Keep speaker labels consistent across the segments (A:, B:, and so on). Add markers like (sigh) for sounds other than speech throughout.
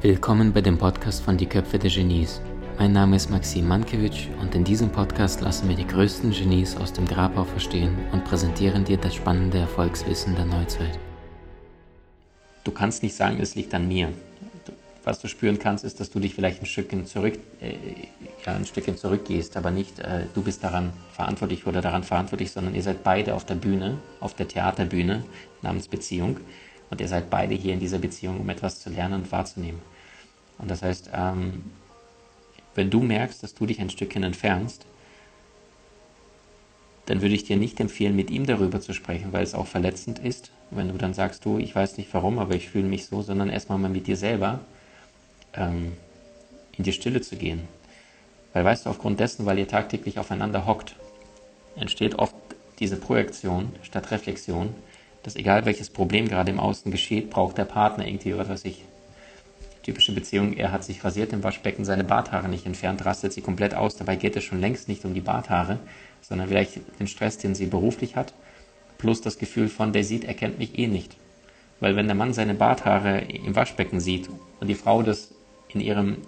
A: Willkommen bei dem Podcast von Die Köpfe der Genies. Mein Name ist Maxim Mankewitsch und in diesem Podcast lassen wir die größten Genies aus dem Grabau verstehen und präsentieren dir das spannende Erfolgswissen der Neuzeit.
B: Du kannst nicht sagen, es liegt an mir. Was du spüren kannst, ist, dass du dich vielleicht ein Stückchen zurück, äh, ja, ein Stückchen zurückgehst, aber nicht äh, du bist daran verantwortlich oder daran verantwortlich, sondern ihr seid beide auf der Bühne, auf der Theaterbühne namens Beziehung und ihr seid beide hier in dieser Beziehung, um etwas zu lernen und wahrzunehmen. Und das heißt, ähm, wenn du merkst, dass du dich ein Stückchen entfernst, dann würde ich dir nicht empfehlen, mit ihm darüber zu sprechen, weil es auch verletzend ist, wenn du dann sagst, du, ich weiß nicht warum, aber ich fühle mich so, sondern erstmal mal mit dir selber ähm, in die Stille zu gehen. Weil weißt du, aufgrund dessen, weil ihr tagtäglich aufeinander hockt, entsteht oft diese Projektion statt Reflexion, dass egal welches Problem gerade im Außen geschieht, braucht der Partner irgendwie, was weiß ich, typische Beziehung, er hat sich rasiert im Waschbecken, seine Barthaare nicht entfernt, rastet sie komplett aus. Dabei geht es schon längst nicht um die Barthaare, sondern vielleicht den Stress, den sie beruflich hat, plus das Gefühl von, der sieht, er kennt mich eh nicht. Weil wenn der Mann seine Barthaare im Waschbecken sieht und die Frau das in ihrem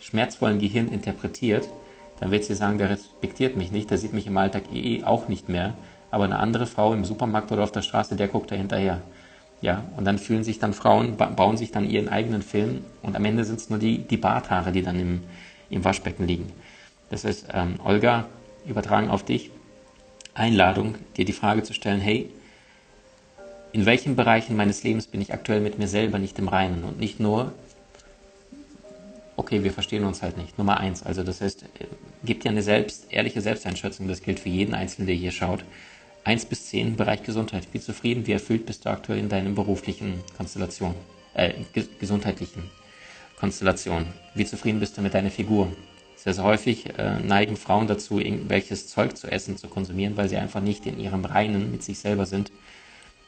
B: schmerzvollen Gehirn interpretiert, dann wird sie sagen, der respektiert mich nicht, der sieht mich im Alltag eh auch nicht mehr. Aber eine andere Frau im Supermarkt oder auf der Straße, der guckt da hinterher. Ja, und dann fühlen sich dann Frauen, bauen sich dann ihren eigenen Film und am Ende sind es nur die, die Barthaare, die dann im, im Waschbecken liegen. Das heißt, ähm, Olga, übertragen auf dich, Einladung, dir die Frage zu stellen, hey, in welchen Bereichen meines Lebens bin ich aktuell mit mir selber nicht im Reinen und nicht nur, okay, wir verstehen uns halt nicht. Nummer eins, also das heißt, äh, gibt ja eine selbst, ehrliche Selbsteinschätzung, das gilt für jeden Einzelnen, der hier schaut. 1 bis 10 im Bereich Gesundheit. Wie zufrieden, wie erfüllt bist du aktuell in deinen beruflichen Konstellation, äh, ges gesundheitlichen Konstellation? Wie zufrieden bist du mit deiner Figur? Sehr, sehr häufig äh, neigen Frauen dazu, irgendwelches Zeug zu essen, zu konsumieren, weil sie einfach nicht in ihrem Reinen mit sich selber sind,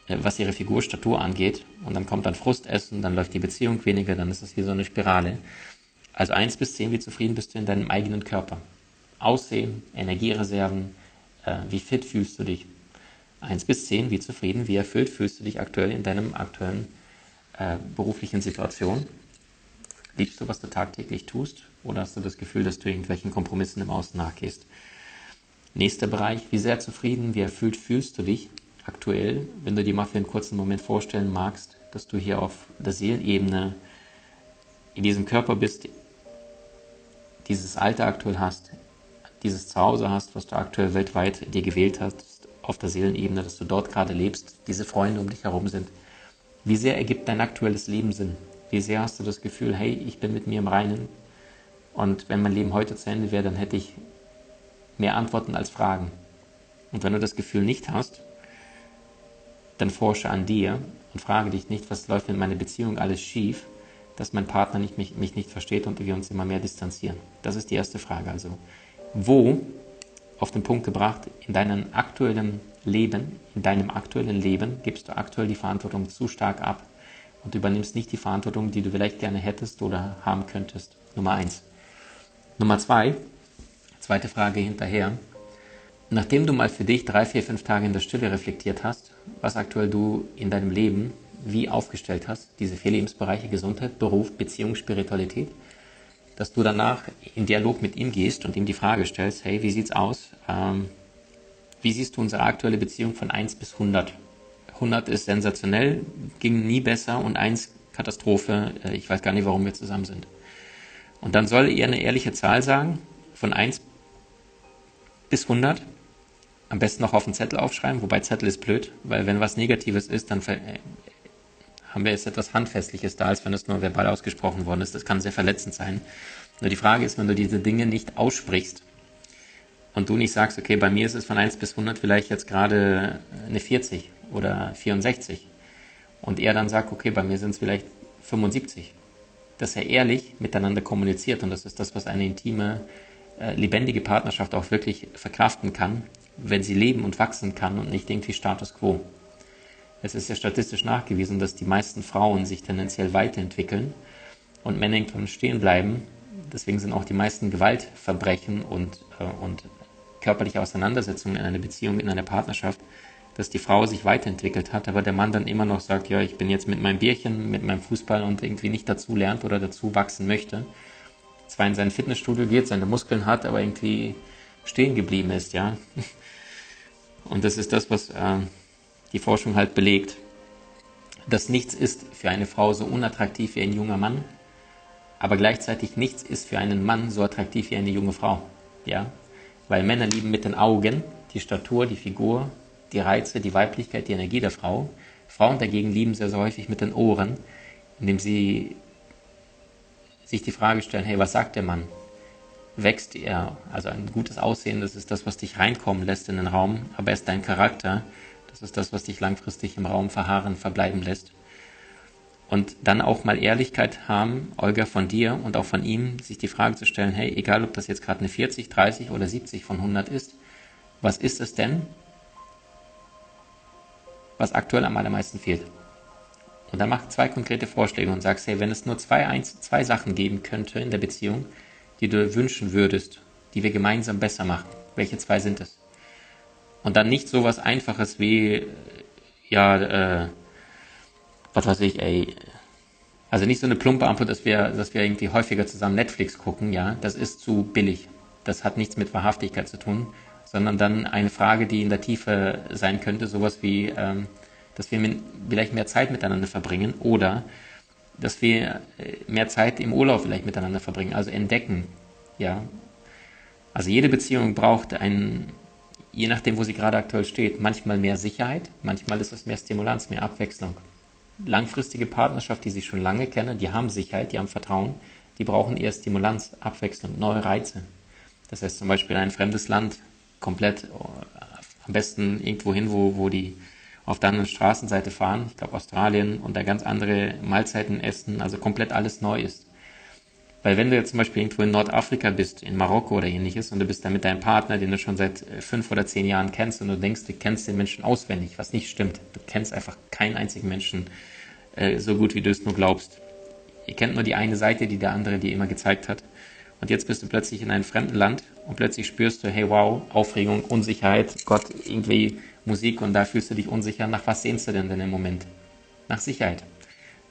B: äh, was ihre Figurstatur angeht. Und dann kommt dann Frustessen, dann läuft die Beziehung weniger, dann ist es wie so eine Spirale. Also 1 bis 10, wie zufrieden bist du in deinem eigenen Körper? Aussehen, Energiereserven, äh, wie fit fühlst du dich? 1 bis 10, wie zufrieden, wie erfüllt fühlst du dich aktuell in deinem aktuellen äh, beruflichen Situation? Liebst du, was du tagtäglich tust? Oder hast du das Gefühl, dass du irgendwelchen Kompromissen im Außen nachgehst? Nächster Bereich, wie sehr zufrieden, wie erfüllt fühlst du dich aktuell, wenn du dir mal für einen kurzen Moment vorstellen magst, dass du hier auf der Seelenebene in diesem Körper bist, dieses Alter aktuell hast, dieses Zuhause hast, was du aktuell weltweit dir gewählt hast, auf der Seelenebene, dass du dort gerade lebst, diese Freunde um dich herum sind. Wie sehr ergibt dein aktuelles Leben Sinn? Wie sehr hast du das Gefühl, hey, ich bin mit mir im Reinen und wenn mein Leben heute zu Ende wäre, dann hätte ich mehr Antworten als Fragen. Und wenn du das Gefühl nicht hast, dann forsche an dir und frage dich nicht, was läuft in meiner Beziehung alles schief, dass mein Partner nicht, mich, mich nicht versteht und wir uns immer mehr distanzieren. Das ist die erste Frage. Also, wo auf den Punkt gebracht, in deinem aktuellen Leben, in deinem aktuellen Leben gibst du aktuell die Verantwortung zu stark ab und übernimmst nicht die Verantwortung, die du vielleicht gerne hättest oder haben könntest. Nummer eins. Nummer zwei, zweite Frage hinterher. Nachdem du mal für dich drei, vier, fünf Tage in der Stille reflektiert hast, was aktuell du in deinem Leben wie aufgestellt hast, diese vier Lebensbereiche Gesundheit, Beruf, Beziehung, Spiritualität, dass du danach in Dialog mit ihm gehst und ihm die Frage stellst, hey, wie sieht's aus? Ähm, wie siehst du unsere aktuelle Beziehung von 1 bis 100? 100 ist sensationell, ging nie besser und 1 Katastrophe, äh, ich weiß gar nicht, warum wir zusammen sind. Und dann soll er eine ehrliche Zahl sagen, von 1 bis 100. Am besten noch auf einen Zettel aufschreiben, wobei Zettel ist blöd, weil wenn was Negatives ist, dann haben wir jetzt etwas Handfestliches da, als wenn es nur verbal ausgesprochen worden ist. Das kann sehr verletzend sein. Nur die Frage ist, wenn du diese Dinge nicht aussprichst und du nicht sagst, okay, bei mir ist es von 1 bis 100 vielleicht jetzt gerade eine 40 oder 64 und er dann sagt, okay, bei mir sind es vielleicht 75, dass er ehrlich miteinander kommuniziert und das ist das, was eine intime, äh, lebendige Partnerschaft auch wirklich verkraften kann, wenn sie leben und wachsen kann und nicht irgendwie Status quo. Es ist ja statistisch nachgewiesen, dass die meisten Frauen sich tendenziell weiterentwickeln und Männer irgendwann stehen bleiben. Deswegen sind auch die meisten Gewaltverbrechen und, äh, und körperliche Auseinandersetzungen in einer Beziehung, in einer Partnerschaft dass die Frau sich weiterentwickelt hat, aber der Mann dann immer noch sagt, ja, ich bin jetzt mit meinem Bierchen, mit meinem Fußball und irgendwie nicht dazu lernt oder dazu wachsen möchte. Zwar in sein Fitnessstudio geht, seine Muskeln hat, aber irgendwie stehen geblieben ist, ja. (laughs) Und das ist das, was äh, die Forschung halt belegt, dass nichts ist für eine Frau so unattraktiv wie ein junger Mann, aber gleichzeitig nichts ist für einen Mann so attraktiv wie eine junge Frau, ja. Weil Männer lieben mit den Augen die Statur, die Figur, die Reize, die Weiblichkeit, die Energie der Frau. Frauen dagegen lieben sehr, sehr häufig mit den Ohren, indem sie sich die Frage stellen, hey, was sagt der Mann? Wächst er? Also ein gutes Aussehen, das ist das, was dich reinkommen lässt in den Raum, aber erst dein Charakter, das ist das, was dich langfristig im Raum verharren, verbleiben lässt. Und dann auch mal Ehrlichkeit haben, Olga, von dir und auch von ihm, sich die Frage zu stellen, hey, egal ob das jetzt gerade eine 40, 30 oder 70 von 100 ist, was ist es denn, was aktuell am allermeisten fehlt. Und dann mach zwei konkrete Vorschläge und sagst, hey, wenn es nur zwei, eins, zwei Sachen geben könnte in der Beziehung, die du wünschen würdest, die wir gemeinsam besser machen, welche zwei sind es? Und dann nicht so was Einfaches wie, ja, äh, was weiß ich, ey, also nicht so eine plumpe Antwort, dass wir, dass wir irgendwie häufiger zusammen Netflix gucken, ja, das ist zu billig. Das hat nichts mit Wahrhaftigkeit zu tun, sondern dann eine Frage, die in der Tiefe sein könnte, sowas wie, ähm, dass wir vielleicht mehr Zeit miteinander verbringen oder dass wir äh, mehr Zeit im Urlaub vielleicht miteinander verbringen, also entdecken, ja. Also jede Beziehung braucht einen, je nachdem, wo sie gerade aktuell steht, manchmal mehr Sicherheit, manchmal ist es mehr Stimulanz, mehr Abwechslung. Langfristige Partnerschaft, die sich schon lange kennen, die haben Sicherheit, die haben Vertrauen, die brauchen eher Stimulanz, Abwechslung, neue Reize. Das heißt zum Beispiel ein fremdes Land, komplett am besten irgendwo hin, wo, wo die auf der anderen Straßenseite fahren, ich glaube Australien und da ganz andere Mahlzeiten essen, also komplett alles neu ist. Weil wenn du jetzt zum Beispiel irgendwo in Nordafrika bist, in Marokko oder ähnliches, und du bist da mit deinem Partner, den du schon seit äh, fünf oder zehn Jahren kennst, und du denkst, du kennst den Menschen auswendig, was nicht stimmt. Du kennst einfach keinen einzigen Menschen äh, so gut, wie du es nur glaubst. Ihr kennt nur die eine Seite, die der andere dir immer gezeigt hat. Und jetzt bist du plötzlich in einem fremden Land und plötzlich spürst du, hey wow, Aufregung, Unsicherheit, Gott, irgendwie Musik und da fühlst du dich unsicher. Nach was sehnst du denn denn im Moment? Nach Sicherheit.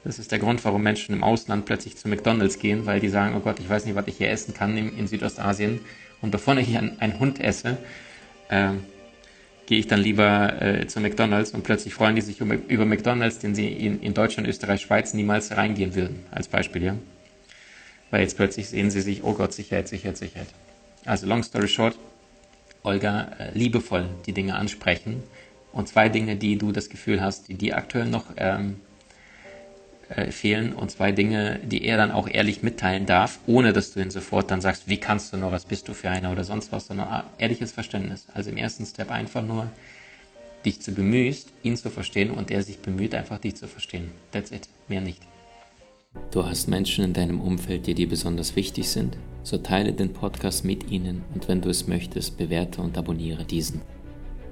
B: Das ist der Grund, warum Menschen im Ausland plötzlich zu McDonalds gehen, weil die sagen, oh Gott, ich weiß nicht, was ich hier essen kann in, in Südostasien. Und bevor ich einen, einen Hund esse, äh, gehe ich dann lieber äh, zu McDonalds und plötzlich freuen die sich über, über McDonalds, den sie in, in Deutschland, Österreich, Schweiz niemals reingehen würden, als Beispiel, ja. Weil jetzt plötzlich sehen sie sich, oh Gott, Sicherheit, Sicherheit, Sicherheit. Also long story short, Olga, äh, liebevoll die Dinge ansprechen und zwei Dinge, die du das Gefühl hast, die dir aktuell noch ähm, äh, fehlen und zwei Dinge, die er dann auch ehrlich mitteilen darf, ohne dass du ihn sofort dann sagst, wie kannst du nur, was bist du für einer oder sonst was, sondern ehrliches Verständnis. Also im ersten Step einfach nur dich zu bemühst, ihn zu verstehen und er sich bemüht, einfach dich zu verstehen. That's it, mehr nicht.
A: Du hast Menschen in deinem Umfeld, die dir besonders wichtig sind? So teile den Podcast mit ihnen und wenn du es möchtest, bewerte und abonniere diesen.